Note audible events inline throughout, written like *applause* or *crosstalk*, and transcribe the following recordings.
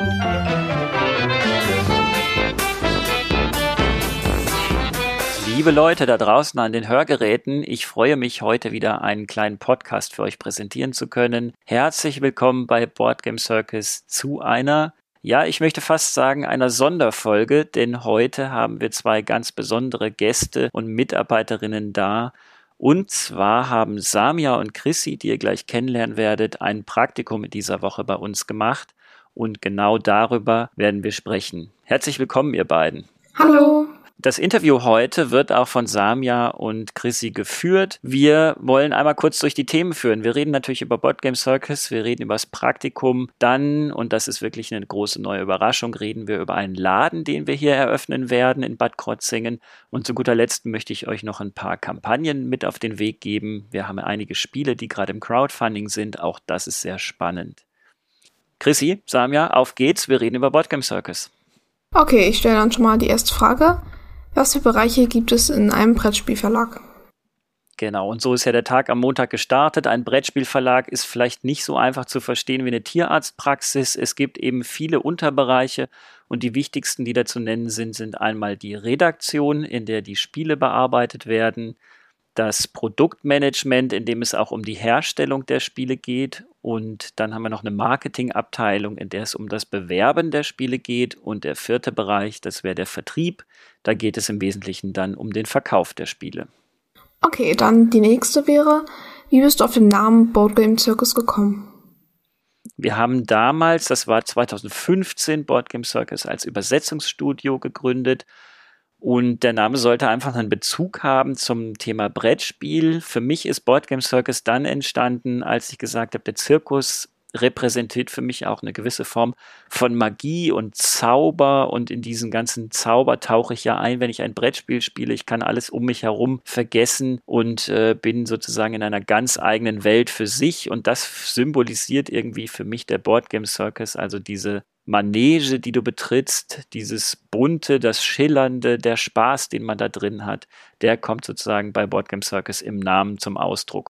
Liebe Leute da draußen an den Hörgeräten, ich freue mich heute wieder einen kleinen Podcast für euch präsentieren zu können. Herzlich willkommen bei Boardgame Circus zu einer, ja, ich möchte fast sagen, einer Sonderfolge, denn heute haben wir zwei ganz besondere Gäste und Mitarbeiterinnen da. Und zwar haben Samia und Chrissy, die ihr gleich kennenlernen werdet, ein Praktikum in dieser Woche bei uns gemacht. Und genau darüber werden wir sprechen. Herzlich willkommen, ihr beiden. Hallo. Das Interview heute wird auch von Samia und Chrissy geführt. Wir wollen einmal kurz durch die Themen führen. Wir reden natürlich über Boardgame Circus, wir reden über das Praktikum. Dann, und das ist wirklich eine große neue Überraschung, reden wir über einen Laden, den wir hier eröffnen werden in Bad Krotzingen. Und zu guter Letzt möchte ich euch noch ein paar Kampagnen mit auf den Weg geben. Wir haben einige Spiele, die gerade im Crowdfunding sind. Auch das ist sehr spannend. Chrissy, Samia, auf geht's. Wir reden über Boardgame Circus. Okay, ich stelle dann schon mal die erste Frage. Was für Bereiche gibt es in einem Brettspielverlag? Genau, und so ist ja der Tag am Montag gestartet. Ein Brettspielverlag ist vielleicht nicht so einfach zu verstehen wie eine Tierarztpraxis. Es gibt eben viele Unterbereiche und die wichtigsten, die da zu nennen sind, sind einmal die Redaktion, in der die Spiele bearbeitet werden, das Produktmanagement, in dem es auch um die Herstellung der Spiele geht. Und dann haben wir noch eine Marketingabteilung, in der es um das Bewerben der Spiele geht. Und der vierte Bereich, das wäre der Vertrieb. Da geht es im Wesentlichen dann um den Verkauf der Spiele. Okay, dann die nächste wäre, wie bist du auf den Namen Board Game Circus gekommen? Wir haben damals, das war 2015, Board Game Circus als Übersetzungsstudio gegründet und der Name sollte einfach einen Bezug haben zum Thema Brettspiel. Für mich ist Boardgame Circus dann entstanden, als ich gesagt habe, der Zirkus repräsentiert für mich auch eine gewisse Form von Magie und Zauber und in diesen ganzen Zauber tauche ich ja ein, wenn ich ein Brettspiel spiele. Ich kann alles um mich herum vergessen und äh, bin sozusagen in einer ganz eigenen Welt für sich und das symbolisiert irgendwie für mich der Boardgame Circus, also diese Manege, die du betrittst, dieses bunte, das schillernde, der Spaß, den man da drin hat, der kommt sozusagen bei Boardgame Circus im Namen zum Ausdruck.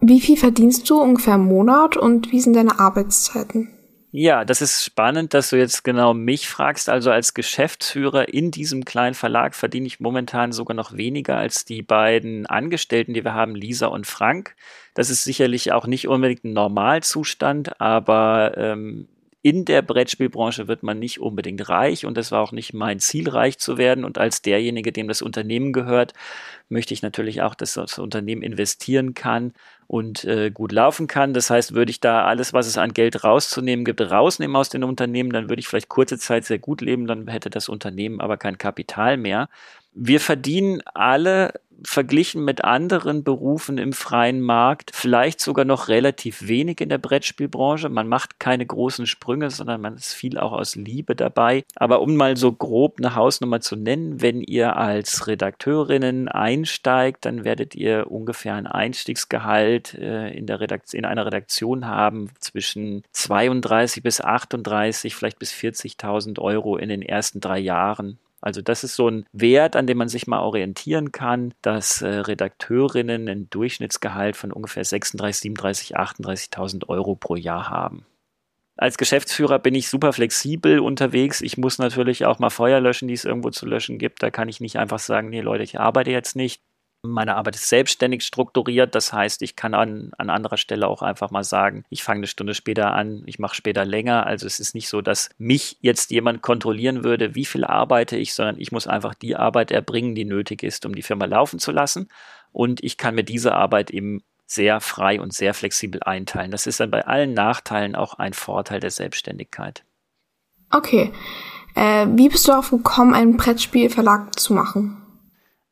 Wie viel verdienst du ungefähr im Monat und wie sind deine Arbeitszeiten? Ja, das ist spannend, dass du jetzt genau mich fragst. Also als Geschäftsführer in diesem kleinen Verlag verdiene ich momentan sogar noch weniger als die beiden Angestellten, die wir haben, Lisa und Frank. Das ist sicherlich auch nicht unbedingt ein Normalzustand, aber ähm, in der Brettspielbranche wird man nicht unbedingt reich und es war auch nicht mein Ziel, reich zu werden. Und als derjenige, dem das Unternehmen gehört, möchte ich natürlich auch, dass das Unternehmen investieren kann und äh, gut laufen kann. Das heißt, würde ich da alles, was es an Geld rauszunehmen gibt, rausnehmen aus den Unternehmen, dann würde ich vielleicht kurze Zeit sehr gut leben, dann hätte das Unternehmen aber kein Kapital mehr. Wir verdienen alle verglichen mit anderen Berufen im freien Markt vielleicht sogar noch relativ wenig in der Brettspielbranche. Man macht keine großen Sprünge, sondern man ist viel auch aus Liebe dabei. Aber um mal so grob eine Hausnummer zu nennen, wenn ihr als Redakteurinnen einsteigt, dann werdet ihr ungefähr ein Einstiegsgehalt äh, in, der Redaktion, in einer Redaktion haben zwischen 32 bis 38, vielleicht bis 40.000 Euro in den ersten drei Jahren. Also das ist so ein Wert, an dem man sich mal orientieren kann, dass äh, Redakteurinnen ein Durchschnittsgehalt von ungefähr 36, 37, 38.000 Euro pro Jahr haben. Als Geschäftsführer bin ich super flexibel unterwegs. Ich muss natürlich auch mal Feuer löschen, die es irgendwo zu löschen gibt. Da kann ich nicht einfach sagen, nee Leute, ich arbeite jetzt nicht. Meine Arbeit ist selbstständig strukturiert, das heißt, ich kann an, an anderer Stelle auch einfach mal sagen, ich fange eine Stunde später an, ich mache später länger. Also es ist nicht so, dass mich jetzt jemand kontrollieren würde, wie viel arbeite ich, sondern ich muss einfach die Arbeit erbringen, die nötig ist, um die Firma laufen zu lassen. Und ich kann mir diese Arbeit eben sehr frei und sehr flexibel einteilen. Das ist dann bei allen Nachteilen auch ein Vorteil der Selbstständigkeit. Okay. Äh, wie bist du darauf gekommen, einen Brettspielverlag zu machen?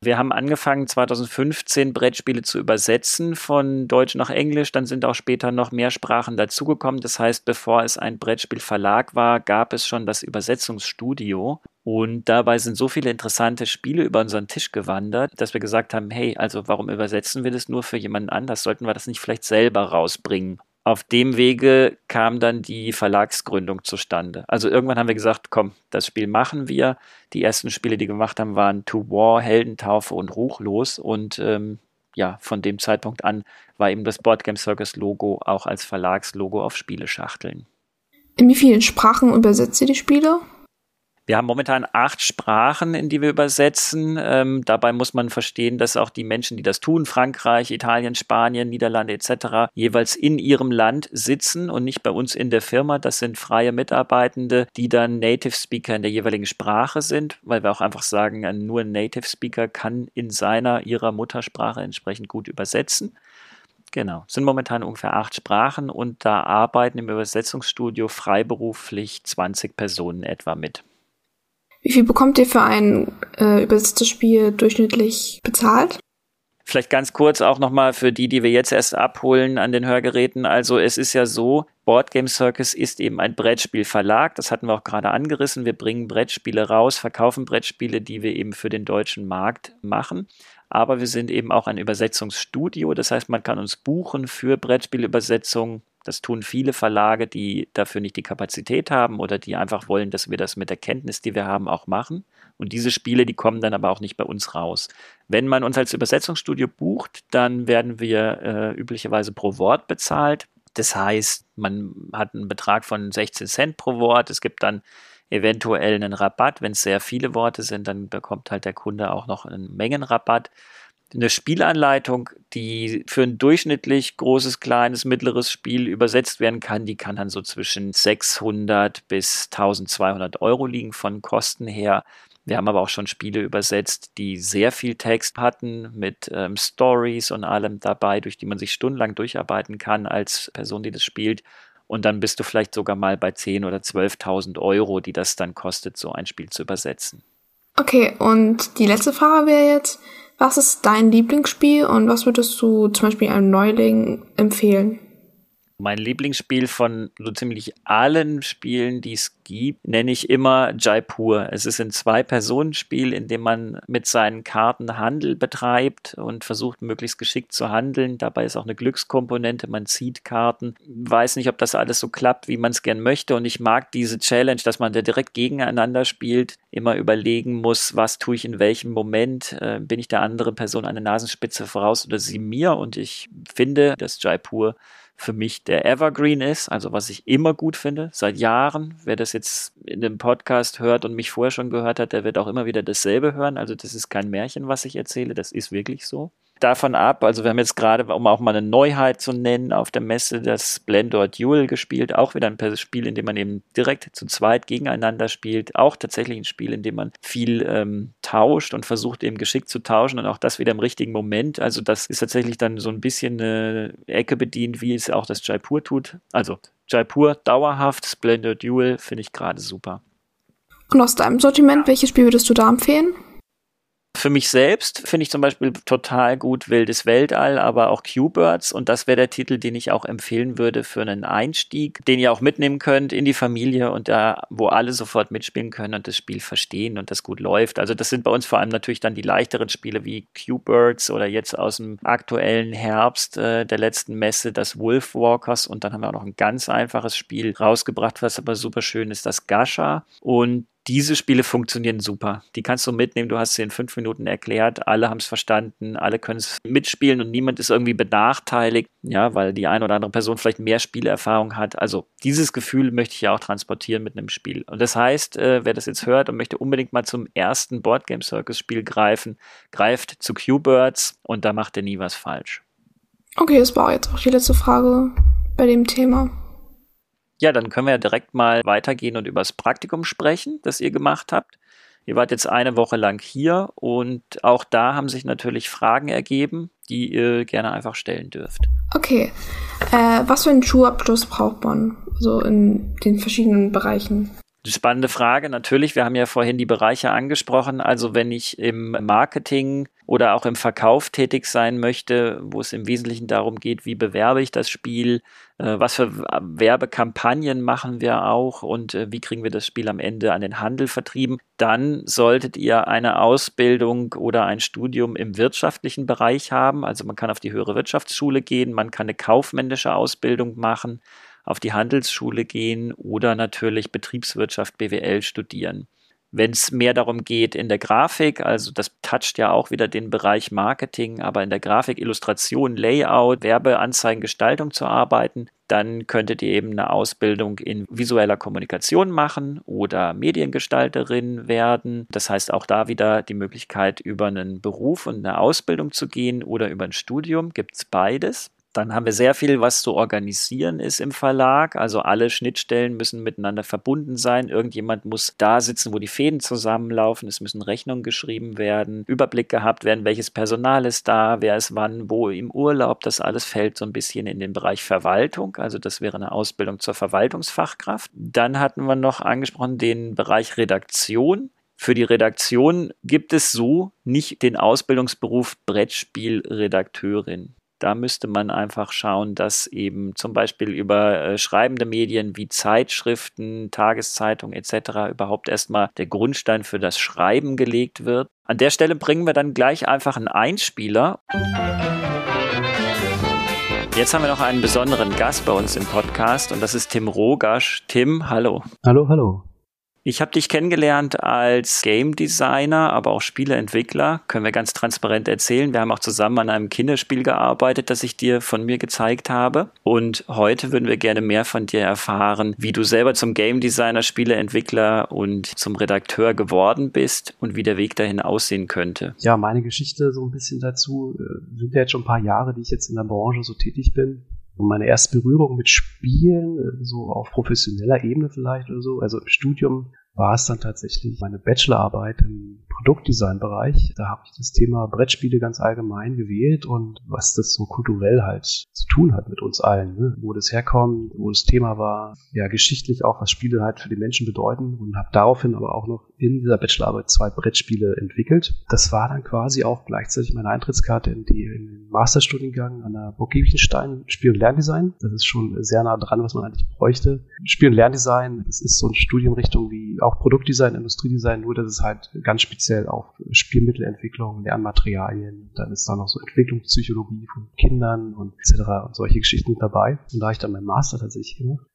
Wir haben angefangen 2015 Brettspiele zu übersetzen von Deutsch nach Englisch, dann sind auch später noch mehr Sprachen dazugekommen. Das heißt, bevor es ein Brettspielverlag war, gab es schon das Übersetzungsstudio und dabei sind so viele interessante Spiele über unseren Tisch gewandert, dass wir gesagt haben, hey, also warum übersetzen wir das nur für jemanden anders? Sollten wir das nicht vielleicht selber rausbringen? Auf dem Wege kam dann die Verlagsgründung zustande. Also irgendwann haben wir gesagt, komm, das Spiel machen wir. Die ersten Spiele, die wir gemacht haben, waren To War, Heldentaufe und Ruchlos. Und ähm, ja, von dem Zeitpunkt an war eben das Boardgame Circus Logo auch als Verlagslogo auf Spieleschachteln. In wie vielen Sprachen übersetzt ihr die Spiele? Wir haben momentan acht Sprachen, in die wir übersetzen. Ähm, dabei muss man verstehen, dass auch die Menschen, die das tun, Frankreich, Italien, Spanien, Niederlande etc., jeweils in ihrem Land sitzen und nicht bei uns in der Firma. Das sind freie Mitarbeitende, die dann Native Speaker in der jeweiligen Sprache sind, weil wir auch einfach sagen, nur ein Native Speaker kann in seiner, ihrer Muttersprache entsprechend gut übersetzen. Genau, sind momentan ungefähr acht Sprachen und da arbeiten im Übersetzungsstudio freiberuflich 20 Personen etwa mit. Wie viel bekommt ihr für ein äh, übersetztes Spiel durchschnittlich bezahlt? Vielleicht ganz kurz auch nochmal für die, die wir jetzt erst abholen an den Hörgeräten. Also es ist ja so, Board Game Circus ist eben ein Brettspielverlag. Das hatten wir auch gerade angerissen. Wir bringen Brettspiele raus, verkaufen Brettspiele, die wir eben für den deutschen Markt machen. Aber wir sind eben auch ein Übersetzungsstudio. Das heißt, man kann uns buchen für Brettspielübersetzungen das tun viele Verlage, die dafür nicht die Kapazität haben oder die einfach wollen, dass wir das mit der Kenntnis, die wir haben, auch machen. Und diese Spiele, die kommen dann aber auch nicht bei uns raus. Wenn man uns als Übersetzungsstudio bucht, dann werden wir äh, üblicherweise pro Wort bezahlt. Das heißt, man hat einen Betrag von 16 Cent pro Wort. Es gibt dann eventuell einen Rabatt. Wenn es sehr viele Worte sind, dann bekommt halt der Kunde auch noch einen Mengenrabatt eine Spielanleitung, die für ein durchschnittlich großes, kleines, mittleres Spiel übersetzt werden kann, die kann dann so zwischen 600 bis 1200 Euro liegen von Kosten her. Wir haben aber auch schon Spiele übersetzt, die sehr viel Text hatten, mit ähm, Stories und allem dabei, durch die man sich stundenlang durcharbeiten kann als Person, die das spielt. Und dann bist du vielleicht sogar mal bei 10.000 oder 12.000 Euro, die das dann kostet, so ein Spiel zu übersetzen. Okay, und die letzte Frage wäre jetzt, was ist dein Lieblingsspiel und was würdest du zum Beispiel einem Neuling empfehlen? Mein Lieblingsspiel von so ziemlich allen Spielen, die es gibt, nenne ich immer Jaipur. Es ist ein Zwei-Personen-Spiel, in dem man mit seinen Karten Handel betreibt und versucht, möglichst geschickt zu handeln. Dabei ist auch eine Glückskomponente. Man zieht Karten. Weiß nicht, ob das alles so klappt, wie man es gern möchte. Und ich mag diese Challenge, dass man da direkt gegeneinander spielt, immer überlegen muss, was tue ich in welchem Moment. Äh, bin ich der andere Person eine Nasenspitze voraus oder sie mir? Und ich finde, dass Jaipur für mich der Evergreen ist, also was ich immer gut finde, seit Jahren. Wer das jetzt in dem Podcast hört und mich vorher schon gehört hat, der wird auch immer wieder dasselbe hören. Also das ist kein Märchen, was ich erzähle, das ist wirklich so davon ab. Also wir haben jetzt gerade, um auch mal eine Neuheit zu nennen, auf der Messe das Splendor Duel gespielt. Auch wieder ein Spiel, in dem man eben direkt zu zweit gegeneinander spielt. Auch tatsächlich ein Spiel, in dem man viel ähm, tauscht und versucht eben geschickt zu tauschen und auch das wieder im richtigen Moment. Also das ist tatsächlich dann so ein bisschen eine Ecke bedient, wie es auch das Jaipur tut. Also Jaipur dauerhaft, Splendor Duel finde ich gerade super. Und aus deinem Sortiment, welches Spiel würdest du da empfehlen? Für mich selbst finde ich zum Beispiel total gut Wildes Weltall, aber auch Q-Birds. Und das wäre der Titel, den ich auch empfehlen würde für einen Einstieg, den ihr auch mitnehmen könnt in die Familie und da, wo alle sofort mitspielen können und das Spiel verstehen und das gut läuft. Also das sind bei uns vor allem natürlich dann die leichteren Spiele wie Q-Birds oder jetzt aus dem aktuellen Herbst äh, der letzten Messe das Wolf Walkers. Und dann haben wir auch noch ein ganz einfaches Spiel rausgebracht, was aber super schön ist, das Gasha. Und diese Spiele funktionieren super. Die kannst du mitnehmen, du hast sie in fünf Minuten erklärt, alle haben es verstanden, alle können es mitspielen und niemand ist irgendwie benachteiligt, ja, weil die eine oder andere Person vielleicht mehr Spielerfahrung hat. Also dieses Gefühl möchte ich ja auch transportieren mit einem Spiel. Und das heißt, äh, wer das jetzt hört und möchte unbedingt mal zum ersten Boardgame Circus Spiel greifen, greift zu Q-Birds und da macht er nie was falsch. Okay, das war jetzt auch die letzte Frage bei dem Thema. Ja, dann können wir ja direkt mal weitergehen und über das Praktikum sprechen, das ihr gemacht habt. Ihr wart jetzt eine Woche lang hier und auch da haben sich natürlich Fragen ergeben, die ihr gerne einfach stellen dürft. Okay. Äh, was für einen Schulabschluss braucht man so in den verschiedenen Bereichen? Spannende Frage. Natürlich, wir haben ja vorhin die Bereiche angesprochen. Also wenn ich im Marketing oder auch im Verkauf tätig sein möchte, wo es im Wesentlichen darum geht, wie bewerbe ich das Spiel, äh, was für Werbekampagnen machen wir auch und äh, wie kriegen wir das Spiel am Ende an den Handel vertrieben, dann solltet ihr eine Ausbildung oder ein Studium im wirtschaftlichen Bereich haben. Also man kann auf die höhere Wirtschaftsschule gehen, man kann eine kaufmännische Ausbildung machen auf die Handelsschule gehen oder natürlich Betriebswirtschaft BWL studieren. Wenn es mehr darum geht in der Grafik, also das toucht ja auch wieder den Bereich Marketing, aber in der Grafik, Illustration, Layout, Werbeanzeigen, Gestaltung zu arbeiten, dann könntet ihr eben eine Ausbildung in visueller Kommunikation machen oder Mediengestalterin werden. Das heißt auch da wieder die Möglichkeit, über einen Beruf und eine Ausbildung zu gehen oder über ein Studium. Gibt es beides. Dann haben wir sehr viel, was zu organisieren ist im Verlag. Also alle Schnittstellen müssen miteinander verbunden sein. Irgendjemand muss da sitzen, wo die Fäden zusammenlaufen. Es müssen Rechnungen geschrieben werden, Überblick gehabt werden, welches Personal ist da, wer ist wann, wo im Urlaub. Das alles fällt so ein bisschen in den Bereich Verwaltung. Also das wäre eine Ausbildung zur Verwaltungsfachkraft. Dann hatten wir noch angesprochen den Bereich Redaktion. Für die Redaktion gibt es so nicht den Ausbildungsberuf Brettspielredakteurin. Da müsste man einfach schauen, dass eben zum Beispiel über äh, schreibende Medien wie Zeitschriften, Tageszeitungen etc. überhaupt erstmal der Grundstein für das Schreiben gelegt wird. An der Stelle bringen wir dann gleich einfach einen Einspieler. Jetzt haben wir noch einen besonderen Gast bei uns im Podcast und das ist Tim Rogasch. Tim, hallo. Hallo, hallo. Ich habe dich kennengelernt als Game Designer, aber auch Spieleentwickler. Können wir ganz transparent erzählen. Wir haben auch zusammen an einem Kinderspiel gearbeitet, das ich dir von mir gezeigt habe. Und heute würden wir gerne mehr von dir erfahren, wie du selber zum Game Designer, Spieleentwickler und zum Redakteur geworden bist und wie der Weg dahin aussehen könnte. Ja, meine Geschichte so ein bisschen dazu äh, sind ja jetzt schon ein paar Jahre, die ich jetzt in der Branche so tätig bin. Und meine erste Berührung mit Spielen, äh, so auf professioneller Ebene vielleicht oder so, also im Studium, war es dann tatsächlich meine Bachelorarbeit im Produktdesign-Bereich. Da habe ich das Thema Brettspiele ganz allgemein gewählt und was das so kulturell halt zu tun hat mit uns allen, ne? wo das herkommt, wo das Thema war, ja geschichtlich auch, was Spiele halt für die Menschen bedeuten und habe daraufhin aber auch noch in dieser Bachelorarbeit zwei Brettspiele entwickelt. Das war dann quasi auch gleichzeitig meine Eintrittskarte in, die, in den Masterstudiengang an der Burg Giebichenstein Spiel- und Lerndesign. Das ist schon sehr nah dran, was man eigentlich bräuchte. Spiel- und Lerndesign, das ist so eine Studienrichtung wie auch Produktdesign, Industriedesign, nur dass es halt ganz speziell auf Spielmittelentwicklung, Lernmaterialien, dann ist da noch so Entwicklungspsychologie von Kindern und etc. und solche Geschichten mit dabei. Und da habe ich dann meinen Master tatsächlich gemacht.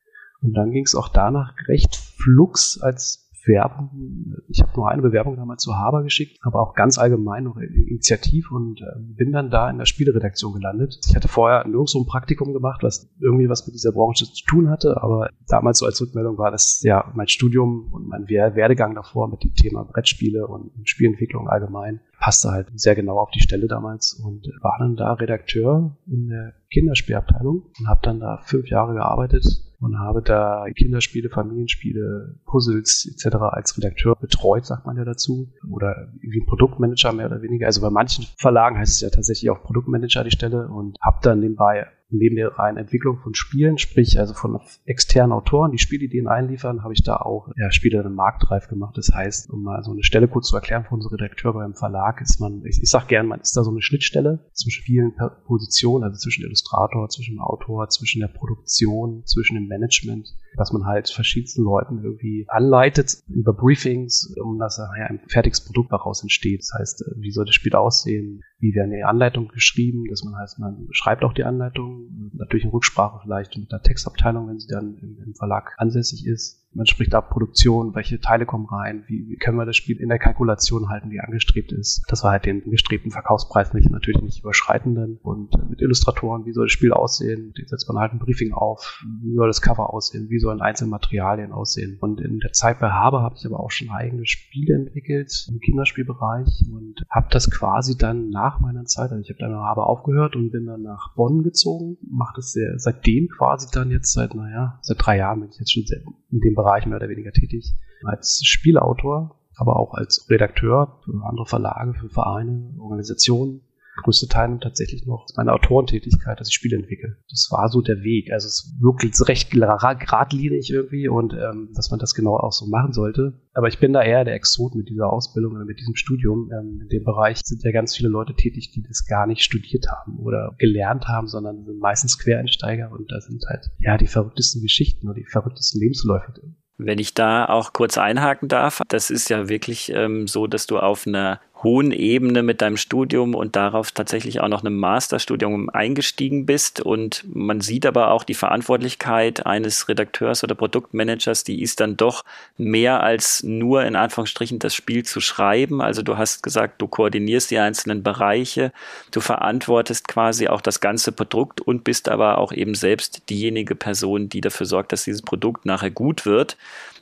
Und dann ging es auch danach recht flux als Werbung. Ich habe nur eine Bewerbung damals zu Haber geschickt, aber auch ganz allgemein noch initiativ und äh, bin dann da in der Spieleredaktion gelandet. Ich hatte vorher nirgends so ein Praktikum gemacht, was irgendwie was mit dieser Branche zu tun hatte, aber damals so als Rückmeldung war das ja mein Studium und mein Werdegang davor mit dem Thema Brettspiele und Spielentwicklung allgemein passte halt sehr genau auf die Stelle damals und war dann da Redakteur in der Kinderspielabteilung und habe dann da fünf Jahre gearbeitet und habe da Kinderspiele, Familienspiele, Puzzles etc. als Redakteur betreut, sagt man ja dazu. Oder wie Produktmanager mehr oder weniger. Also bei manchen Verlagen heißt es ja tatsächlich auch Produktmanager die Stelle und habe dann nebenbei neben der reinen Entwicklung von Spielen, sprich also von externen Autoren, die Spielideen einliefern, habe ich da auch ja, Spiele dann marktreif gemacht. Das heißt, um mal so eine Stelle kurz zu erklären für unsere Redakteure beim Verlag, ist man, ich, ich sag gern, man ist da so eine Schnittstelle zwischen vielen Positionen, also zwischen Illustrator, zwischen Autor, zwischen der Produktion, zwischen dem Management, dass man halt verschiedensten Leuten irgendwie anleitet über Briefings, um dass nachher ein fertiges Produkt daraus entsteht. Das heißt, äh, wie soll das Spiel aussehen? Wie werden die Anleitungen geschrieben? Dass man heißt, man schreibt auch die Anleitung, natürlich in Rücksprache vielleicht mit der Textabteilung, wenn sie dann im Verlag ansässig ist man spricht ab Produktion, welche Teile kommen rein, wie, wie können wir das Spiel in der Kalkulation halten, die angestrebt ist. Das war halt den gestrebten Verkaufspreis nicht, natürlich nicht überschreitenden. Und mit Illustratoren, wie soll das Spiel aussehen? Die setzt man halt ein Briefing auf, wie soll das Cover aussehen, wie sollen einzelne Materialien aussehen. Und in der Zeit bei Haber habe ich aber auch schon eigene Spiele entwickelt im Kinderspielbereich und habe das quasi dann nach meiner Zeit, also ich habe dann bei Haber aufgehört und bin dann nach Bonn gezogen, mache das sehr, seitdem quasi dann jetzt seit, naja, seit drei Jahren bin ich jetzt schon sehr in dem Bereich mehr oder weniger tätig. Als Spielautor, aber auch als Redakteur für andere Verlage, für Vereine, Organisationen. Größte Teil tatsächlich noch meine Autorentätigkeit, dass ich Spiele entwickle. Das war so der Weg. Also es ist wirklich recht geradlinig irgendwie und ähm, dass man das genau auch so machen sollte. Aber ich bin da eher der Exot mit dieser Ausbildung oder mit diesem Studium. Ähm, in dem Bereich sind ja ganz viele Leute tätig, die das gar nicht studiert haben oder gelernt haben, sondern sind meistens Quereinsteiger und da sind halt ja die verrücktesten Geschichten oder die verrücktesten Lebensläufe drin. Wenn ich da auch kurz einhaken darf, das ist ja wirklich ähm, so, dass du auf einer hohen Ebene mit deinem Studium und darauf tatsächlich auch noch einem Masterstudium eingestiegen bist. Und man sieht aber auch die Verantwortlichkeit eines Redakteurs oder Produktmanagers, die ist dann doch mehr als nur in Anführungsstrichen das Spiel zu schreiben. Also du hast gesagt, du koordinierst die einzelnen Bereiche, du verantwortest quasi auch das ganze Produkt und bist aber auch eben selbst diejenige Person, die dafür sorgt, dass dieses Produkt nachher gut wird.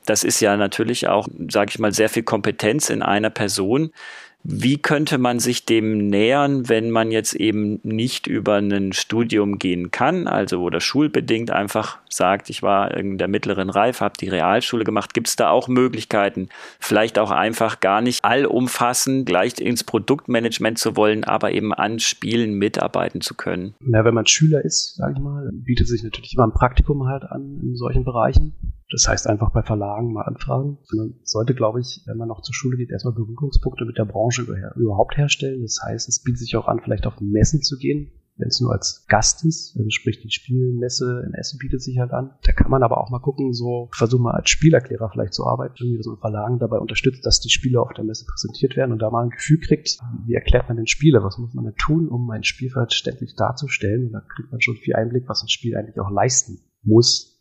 Das ist ja natürlich auch, sage ich mal, sehr viel Kompetenz in einer Person. Wie könnte man sich dem nähern, wenn man jetzt eben nicht über ein Studium gehen kann, also oder schulbedingt einfach sagt, ich war in der mittleren Reife, habe die Realschule gemacht, gibt es da auch Möglichkeiten, vielleicht auch einfach gar nicht allumfassend gleich ins Produktmanagement zu wollen, aber eben an Spielen mitarbeiten zu können? Ja, wenn man Schüler ist, sage ich mal, bietet sich natürlich immer ein Praktikum halt an in solchen Bereichen. Das heißt einfach bei Verlagen mal anfragen. Man sollte, glaube ich, wenn man noch zur Schule geht, erstmal Berührungspunkte mit der Branche überhaupt herstellen. Das heißt, es bietet sich auch an, vielleicht auf Messen zu gehen, wenn es nur als Gast ist, also sprich die Spielmesse in Essen bietet sich halt an. Da kann man aber auch mal gucken, so versuchen mal als Spielerklärer vielleicht zu arbeiten, irgendwie, dass man Verlagen dabei unterstützt, dass die Spiele auf der Messe präsentiert werden und da mal ein Gefühl kriegt, wie erklärt man den Spieler, was muss man denn tun, um ein Spiel verständlich darzustellen und da kriegt man schon viel Einblick, was ein Spiel eigentlich auch leisten muss,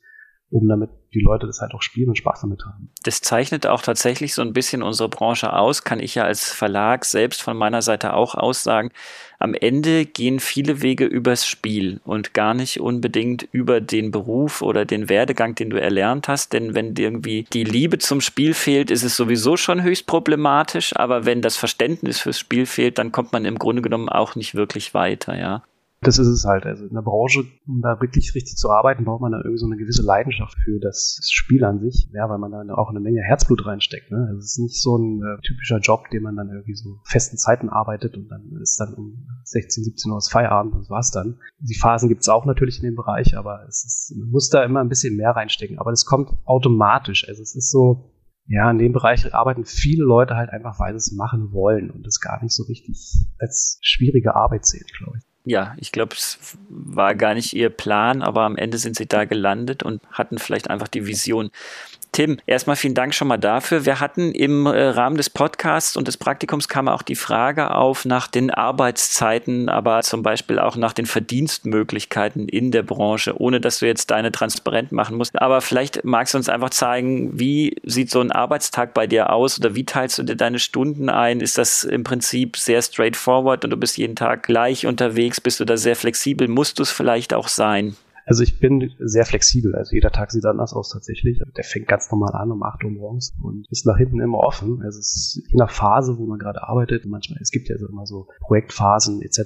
um damit die Leute das halt auch spielen und Spaß damit haben. Das zeichnet auch tatsächlich so ein bisschen unsere Branche aus, kann ich ja als Verlag selbst von meiner Seite auch aussagen. Am Ende gehen viele Wege übers Spiel und gar nicht unbedingt über den Beruf oder den Werdegang, den du erlernt hast. Denn wenn dir irgendwie die Liebe zum Spiel fehlt, ist es sowieso schon höchst problematisch. Aber wenn das Verständnis fürs Spiel fehlt, dann kommt man im Grunde genommen auch nicht wirklich weiter, ja. Das ist es halt. Also in der Branche, um da wirklich richtig zu arbeiten, braucht man da irgendwie so eine gewisse Leidenschaft für das Spiel an sich. Ja, weil man da auch eine Menge Herzblut reinsteckt. Ne? Also es ist nicht so ein äh, typischer Job, den man dann irgendwie so festen Zeiten arbeitet und dann ist dann um 16, 17 Uhr das Feierabend und das war's dann. Die Phasen gibt's auch natürlich in dem Bereich, aber es ist, man muss da immer ein bisschen mehr reinstecken. Aber das kommt automatisch. Also es ist so, ja, in dem Bereich arbeiten viele Leute halt einfach, weil sie es machen wollen und das gar nicht so richtig als schwierige Arbeit sehen, glaube ich ja, ich glaube, es war gar nicht ihr Plan, aber am Ende sind sie da gelandet und hatten vielleicht einfach die Vision. Tim, erstmal vielen Dank schon mal dafür. Wir hatten im äh, Rahmen des Podcasts und des Praktikums kam auch die Frage auf nach den Arbeitszeiten, aber zum Beispiel auch nach den Verdienstmöglichkeiten in der Branche, ohne dass du jetzt deine transparent machen musst. Aber vielleicht magst du uns einfach zeigen, wie sieht so ein Arbeitstag bei dir aus oder wie teilst du dir deine Stunden ein? Ist das im Prinzip sehr straightforward und du bist jeden Tag gleich unterwegs? Bist du da sehr flexibel? Musst du es vielleicht auch sein? Also ich bin sehr flexibel. Also jeder Tag sieht anders aus tatsächlich. Der fängt ganz normal an um 8 Uhr morgens und ist nach hinten immer offen. Also es ist je nach Phase, wo man gerade arbeitet. Manchmal, es gibt ja so immer so Projektphasen etc.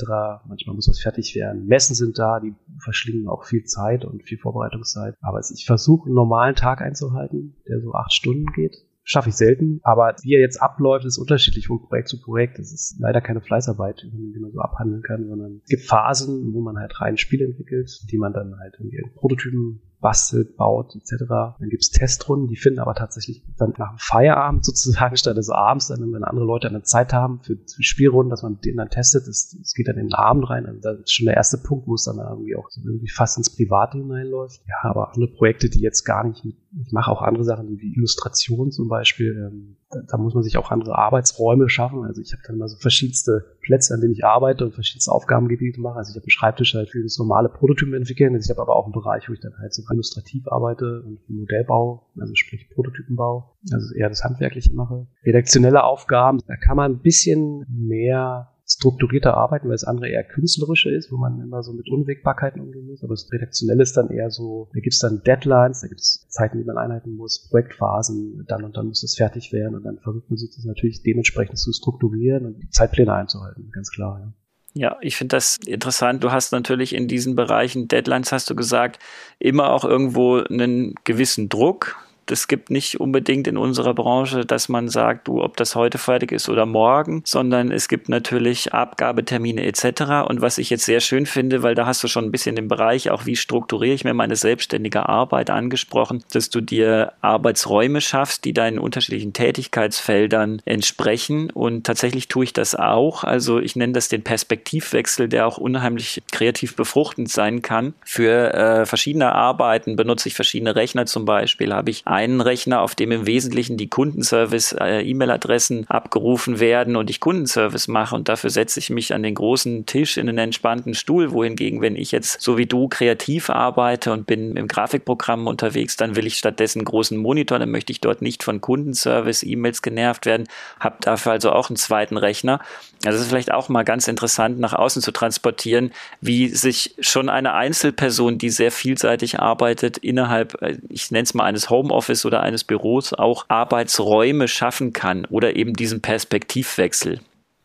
Manchmal muss was fertig werden. Messen sind da, die verschlingen auch viel Zeit und viel Vorbereitungszeit. Aber ich versuche einen normalen Tag einzuhalten, der so acht Stunden geht schaffe ich selten. Aber wie er jetzt abläuft, ist unterschiedlich von Projekt zu Projekt. Es ist leider keine Fleißarbeit, die man so abhandeln kann, sondern es gibt Phasen, wo man halt rein Spiel entwickelt, die man dann halt irgendwie in Prototypen bastelt, baut etc. Dann gibt's Testrunden, die finden aber tatsächlich dann nach dem Feierabend *laughs* sozusagen statt des Abends, dann wenn andere Leute eine Zeit haben für, Spielrunden, dass man mit denen dann testet, das, geht dann in den Abend rein. Also das ist schon der erste Punkt, wo es dann irgendwie auch so irgendwie fast ins Private hineinläuft. Ja, aber andere Projekte, die jetzt gar nicht ich mache auch andere Sachen wie Illustration zum Beispiel, ähm, da, muss man sich auch andere Arbeitsräume schaffen. Also ich habe dann mal so verschiedenste Plätze, an denen ich arbeite und verschiedenste Aufgabengebiete mache. Also ich habe einen Schreibtisch halt für das normale Prototypen entwickeln. Also ich habe aber auch einen Bereich, wo ich dann halt so illustrativ arbeite und Modellbau, also sprich Prototypenbau, also eher das Handwerkliche mache. Redaktionelle Aufgaben, da kann man ein bisschen mehr strukturierter arbeiten, weil das andere eher künstlerische ist, wo man immer so mit Unwägbarkeiten umgehen muss. Aber das Redaktionelle ist dann eher so, da gibt es dann Deadlines, da gibt es Zeiten, die man einhalten muss, Projektphasen, dann und dann muss das fertig werden und dann versucht man sich das natürlich dementsprechend zu strukturieren und die Zeitpläne einzuhalten, ganz klar. Ja. Ja, ich finde das interessant. Du hast natürlich in diesen Bereichen Deadlines, hast du gesagt, immer auch irgendwo einen gewissen Druck es gibt nicht unbedingt in unserer Branche, dass man sagt, du, ob das heute fertig ist oder morgen, sondern es gibt natürlich Abgabetermine etc. Und was ich jetzt sehr schön finde, weil da hast du schon ein bisschen den Bereich, auch wie strukturiere ich mir meine selbstständige Arbeit angesprochen, dass du dir Arbeitsräume schaffst, die deinen unterschiedlichen Tätigkeitsfeldern entsprechen. Und tatsächlich tue ich das auch. Also ich nenne das den Perspektivwechsel, der auch unheimlich kreativ befruchtend sein kann. Für äh, verschiedene Arbeiten benutze ich verschiedene Rechner zum Beispiel, habe ich einen Rechner, auf dem im Wesentlichen die Kundenservice-E-Mail-Adressen äh, abgerufen werden und ich Kundenservice mache und dafür setze ich mich an den großen Tisch in einen entspannten Stuhl, wohingegen, wenn ich jetzt so wie du kreativ arbeite und bin im Grafikprogramm unterwegs, dann will ich stattdessen einen großen Monitor, dann möchte ich dort nicht von Kundenservice, E-Mails genervt werden, habe dafür also auch einen zweiten Rechner. Also es ist vielleicht auch mal ganz interessant, nach außen zu transportieren, wie sich schon eine Einzelperson, die sehr vielseitig arbeitet, innerhalb, äh, ich nenne es mal eines Homeoffice oder eines Büros, auch Arbeitsräume schaffen kann oder eben diesen Perspektivwechsel.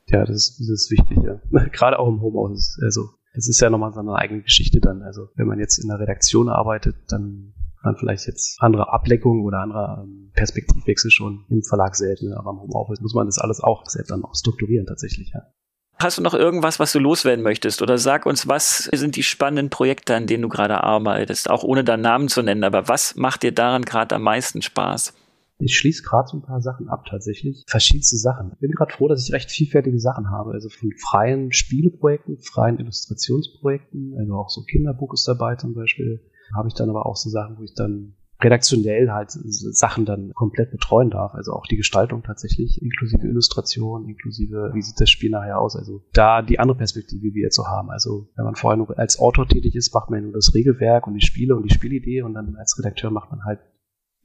Ja, das, das ist wichtig, ja. *laughs* Gerade auch im Homeoffice. Also, das ist ja nochmal so eine eigene Geschichte dann. Also, wenn man jetzt in der Redaktion arbeitet, dann man vielleicht jetzt andere Ableckungen oder andere ähm, Perspektivwechsel schon im Verlag selten, aber im Homeoffice muss man das alles auch selbst dann auch strukturieren tatsächlich, ja. Hast du noch irgendwas, was du loswerden möchtest? Oder sag uns, was sind die spannenden Projekte, an denen du gerade arbeitest? Auch ohne deinen Namen zu nennen, aber was macht dir daran gerade am meisten Spaß? Ich schließe gerade so ein paar Sachen ab tatsächlich. Verschiedenste Sachen. Ich bin gerade froh, dass ich recht vielfältige Sachen habe. Also von freien Spieleprojekten, freien Illustrationsprojekten, also auch so Kinderbuch ist dabei zum Beispiel. Habe ich dann aber auch so Sachen, wo ich dann redaktionell halt Sachen dann komplett betreuen darf. Also auch die Gestaltung tatsächlich, inklusive Illustration, inklusive, wie sieht das Spiel nachher aus. Also da die andere Perspektive, wie wir jetzt so haben. Also wenn man vorher nur als Autor tätig ist, macht man nur das Regelwerk und die Spiele und die Spielidee und dann als Redakteur macht man halt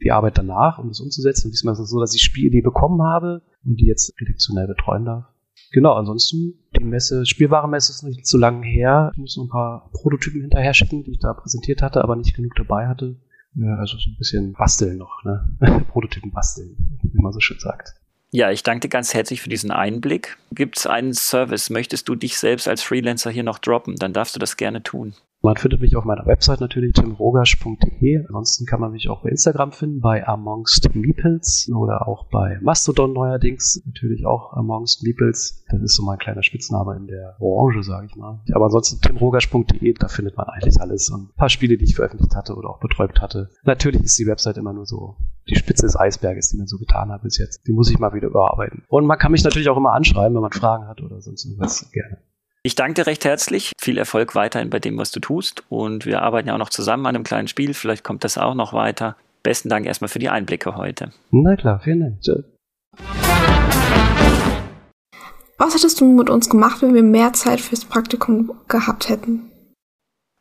die Arbeit danach, um das umzusetzen. Und diesmal ist es so, dass ich Spielidee bekommen habe und die jetzt redaktionell betreuen darf. Genau, ansonsten die Messe, Spielwarenmesse ist nicht so lange her. Ich muss noch ein paar Prototypen hinterher schicken, die ich da präsentiert hatte, aber nicht genug dabei hatte. Ja, also so ein bisschen basteln noch, ne? *laughs* Prototypen basteln, wie man so schön sagt. Ja, ich danke dir ganz herzlich für diesen Einblick. Gibt es einen Service? Möchtest du dich selbst als Freelancer hier noch droppen? Dann darfst du das gerne tun. Man findet mich auf meiner Website natürlich timrogasch.de. Ansonsten kann man mich auch bei Instagram finden, bei Amongst Meeples oder auch bei Mastodon neuerdings. Natürlich auch Amongst Meeples. Das ist so mein kleiner Spitzname in der Branche, sage ich mal. Aber ansonsten timrogasch.de, da findet man eigentlich alles und ein paar Spiele, die ich veröffentlicht hatte oder auch betreut hatte. Natürlich ist die Website immer nur so die Spitze des Eisberges, die man so getan hat bis jetzt. Die muss ich mal wieder überarbeiten. Und man kann mich natürlich auch immer anschreiben, wenn man Fragen hat oder sonst irgendwas gerne. Ich danke dir recht herzlich. Viel Erfolg weiterhin bei dem, was du tust. Und wir arbeiten ja auch noch zusammen an einem kleinen Spiel. Vielleicht kommt das auch noch weiter. Besten Dank erstmal für die Einblicke heute. Na klar, vielen Dank. Was hättest du mit uns gemacht, wenn wir mehr Zeit fürs Praktikum gehabt hätten?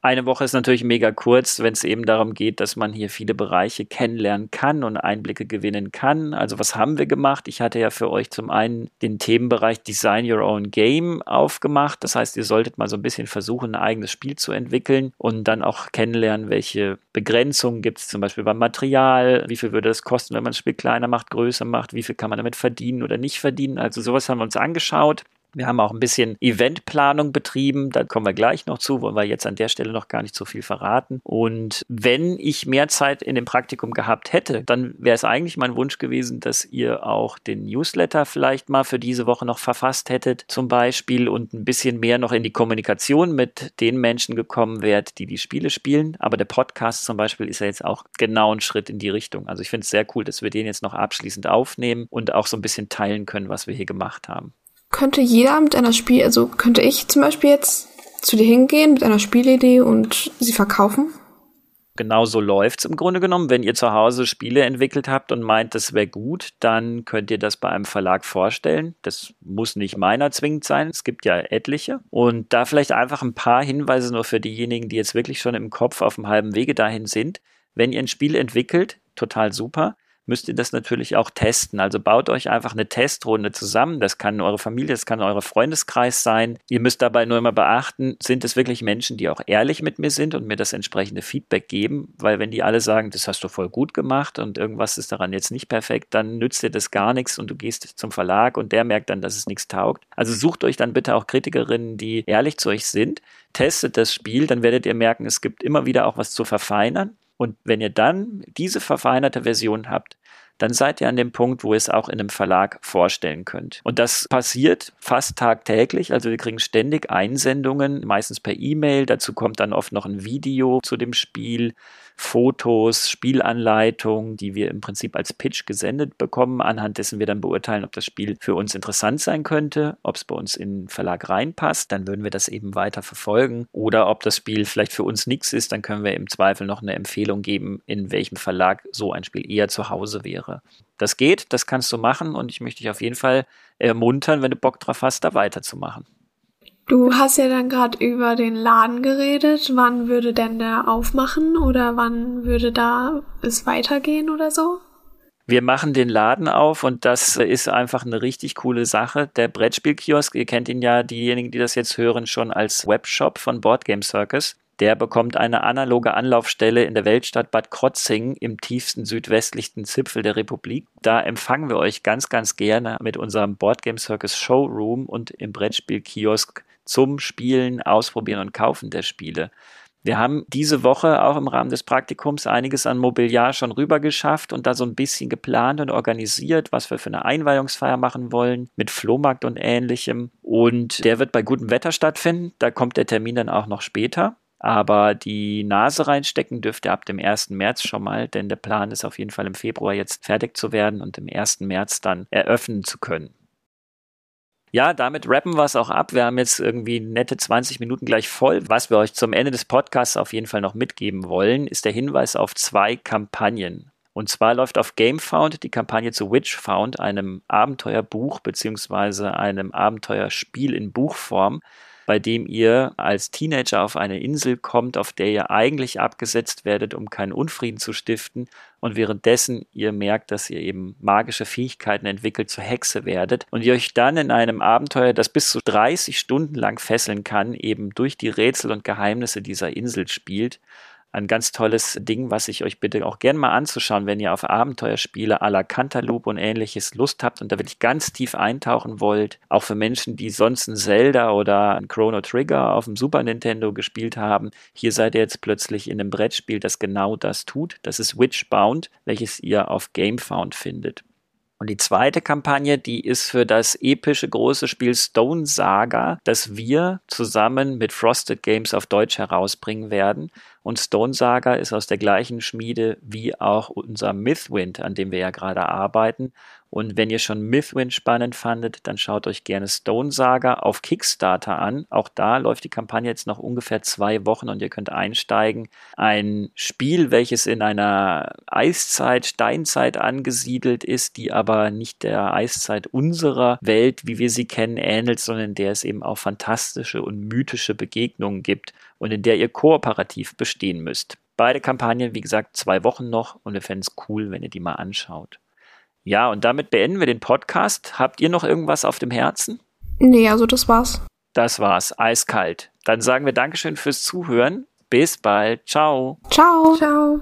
Eine Woche ist natürlich mega kurz, wenn es eben darum geht, dass man hier viele Bereiche kennenlernen kann und Einblicke gewinnen kann. Also was haben wir gemacht? Ich hatte ja für euch zum einen den Themenbereich Design Your Own Game aufgemacht. Das heißt, ihr solltet mal so ein bisschen versuchen, ein eigenes Spiel zu entwickeln und dann auch kennenlernen, welche Begrenzungen gibt es zum Beispiel beim Material, wie viel würde das kosten, wenn man das Spiel kleiner macht, größer macht, wie viel kann man damit verdienen oder nicht verdienen. Also sowas haben wir uns angeschaut. Wir haben auch ein bisschen Eventplanung betrieben, da kommen wir gleich noch zu, wollen wir jetzt an der Stelle noch gar nicht so viel verraten. Und wenn ich mehr Zeit in dem Praktikum gehabt hätte, dann wäre es eigentlich mein Wunsch gewesen, dass ihr auch den Newsletter vielleicht mal für diese Woche noch verfasst hättet, zum Beispiel, und ein bisschen mehr noch in die Kommunikation mit den Menschen gekommen wärt, die die Spiele spielen. Aber der Podcast zum Beispiel ist ja jetzt auch genau ein Schritt in die Richtung. Also ich finde es sehr cool, dass wir den jetzt noch abschließend aufnehmen und auch so ein bisschen teilen können, was wir hier gemacht haben könnte jeder mit einer Spiel, also könnte ich zum Beispiel jetzt zu dir hingehen mit einer Spielidee und sie verkaufen? Genau so läuft es im Grunde genommen. Wenn ihr zu Hause Spiele entwickelt habt und meint, das wäre gut, dann könnt ihr das bei einem Verlag vorstellen. Das muss nicht meiner zwingend sein. Es gibt ja etliche. Und da vielleicht einfach ein paar Hinweise nur für diejenigen, die jetzt wirklich schon im Kopf auf dem halben Wege dahin sind. Wenn ihr ein Spiel entwickelt, total super müsst ihr das natürlich auch testen. Also baut euch einfach eine Testrunde zusammen. Das kann eure Familie, das kann euer Freundeskreis sein. Ihr müsst dabei nur immer beachten, sind es wirklich Menschen, die auch ehrlich mit mir sind und mir das entsprechende Feedback geben? Weil wenn die alle sagen, das hast du voll gut gemacht und irgendwas ist daran jetzt nicht perfekt, dann nützt dir das gar nichts und du gehst zum Verlag und der merkt dann, dass es nichts taugt. Also sucht euch dann bitte auch Kritikerinnen, die ehrlich zu euch sind. Testet das Spiel, dann werdet ihr merken, es gibt immer wieder auch was zu verfeinern. Und wenn ihr dann diese verfeinerte Version habt, dann seid ihr an dem Punkt, wo ihr es auch in einem Verlag vorstellen könnt. Und das passiert fast tagtäglich. Also wir kriegen ständig Einsendungen, meistens per E-Mail. Dazu kommt dann oft noch ein Video zu dem Spiel. Fotos, Spielanleitungen, die wir im Prinzip als Pitch gesendet bekommen, anhand dessen wir dann beurteilen, ob das Spiel für uns interessant sein könnte, ob es bei uns in den Verlag reinpasst, dann würden wir das eben weiter verfolgen. Oder ob das Spiel vielleicht für uns nichts ist, dann können wir im Zweifel noch eine Empfehlung geben, in welchem Verlag so ein Spiel eher zu Hause wäre. Das geht, das kannst du machen und ich möchte dich auf jeden Fall ermuntern, wenn du Bock drauf hast, da weiterzumachen. Du hast ja dann gerade über den Laden geredet. Wann würde denn der aufmachen oder wann würde da es weitergehen oder so? Wir machen den Laden auf und das ist einfach eine richtig coole Sache. Der Brettspielkiosk, ihr kennt ihn ja, diejenigen, die das jetzt hören, schon als Webshop von Board Game Circus. Der bekommt eine analoge Anlaufstelle in der Weltstadt Bad Krotzing im tiefsten südwestlichsten Zipfel der Republik. Da empfangen wir euch ganz, ganz gerne mit unserem Board Game Circus Showroom und im Brettspielkiosk zum Spielen, Ausprobieren und Kaufen der Spiele. Wir haben diese Woche auch im Rahmen des Praktikums einiges an Mobiliar schon rüber geschafft und da so ein bisschen geplant und organisiert, was wir für eine Einweihungsfeier machen wollen, mit Flohmarkt und ähnlichem. Und der wird bei gutem Wetter stattfinden. Da kommt der Termin dann auch noch später. Aber die Nase reinstecken dürft ihr ab dem 1. März schon mal, denn der Plan ist auf jeden Fall im Februar jetzt fertig zu werden und im 1. März dann eröffnen zu können. Ja, damit rappen wir es auch ab. Wir haben jetzt irgendwie nette 20 Minuten gleich voll. Was wir euch zum Ende des Podcasts auf jeden Fall noch mitgeben wollen, ist der Hinweis auf zwei Kampagnen. Und zwar läuft auf GameFound die Kampagne zu Witchfound, einem Abenteuerbuch beziehungsweise einem Abenteuerspiel in Buchform, bei dem ihr als Teenager auf eine Insel kommt, auf der ihr eigentlich abgesetzt werdet, um keinen Unfrieden zu stiften und währenddessen ihr merkt, dass ihr eben magische Fähigkeiten entwickelt zur Hexe werdet und ihr euch dann in einem Abenteuer, das bis zu 30 Stunden lang fesseln kann, eben durch die Rätsel und Geheimnisse dieser Insel spielt ein ganz tolles Ding, was ich euch bitte auch gerne mal anzuschauen, wenn ihr auf Abenteuerspiele à la Cantaloupe und ähnliches Lust habt und da wirklich ganz tief eintauchen wollt. Auch für Menschen, die sonst ein Zelda oder ein Chrono Trigger auf dem Super Nintendo gespielt haben. Hier seid ihr jetzt plötzlich in einem Brettspiel, das genau das tut. Das ist Witchbound, welches ihr auf Gamefound findet. Und die zweite Kampagne, die ist für das epische große Spiel Stone Saga, das wir zusammen mit Frosted Games auf Deutsch herausbringen werden. Und Stone Saga ist aus der gleichen Schmiede wie auch unser Mythwind, an dem wir ja gerade arbeiten. Und wenn ihr schon Mythwind spannend fandet, dann schaut euch gerne Stone Saga auf Kickstarter an. Auch da läuft die Kampagne jetzt noch ungefähr zwei Wochen und ihr könnt einsteigen. Ein Spiel, welches in einer Eiszeit, Steinzeit angesiedelt ist, die aber nicht der Eiszeit unserer Welt, wie wir sie kennen, ähnelt, sondern in der es eben auch fantastische und mythische Begegnungen gibt und in der ihr kooperativ bestehen müsst. Beide Kampagnen, wie gesagt, zwei Wochen noch und wir fänden es cool, wenn ihr die mal anschaut. Ja, und damit beenden wir den Podcast. Habt ihr noch irgendwas auf dem Herzen? Nee, also das war's. Das war's, eiskalt. Dann sagen wir Dankeschön fürs Zuhören. Bis bald. Ciao. Ciao. Ciao.